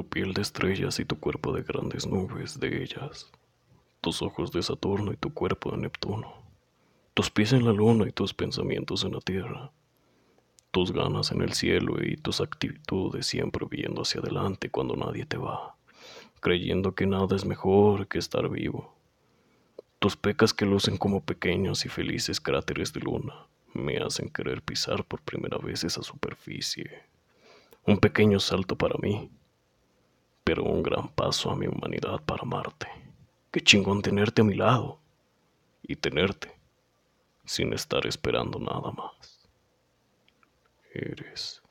Tu piel de estrellas y tu cuerpo de grandes nubes de ellas. Tus ojos de Saturno y tu cuerpo de Neptuno. Tus pies en la luna y tus pensamientos en la tierra. Tus ganas en el cielo y tus actitudes siempre viendo hacia adelante cuando nadie te va, creyendo que nada es mejor que estar vivo. Tus pecas que lucen como pequeños y felices cráteres de luna me hacen querer pisar por primera vez esa superficie. Un pequeño salto para mí, pero un gran paso a mi humanidad para amarte. Qué chingón tenerte a mi lado y tenerte sin estar esperando nada más. Eres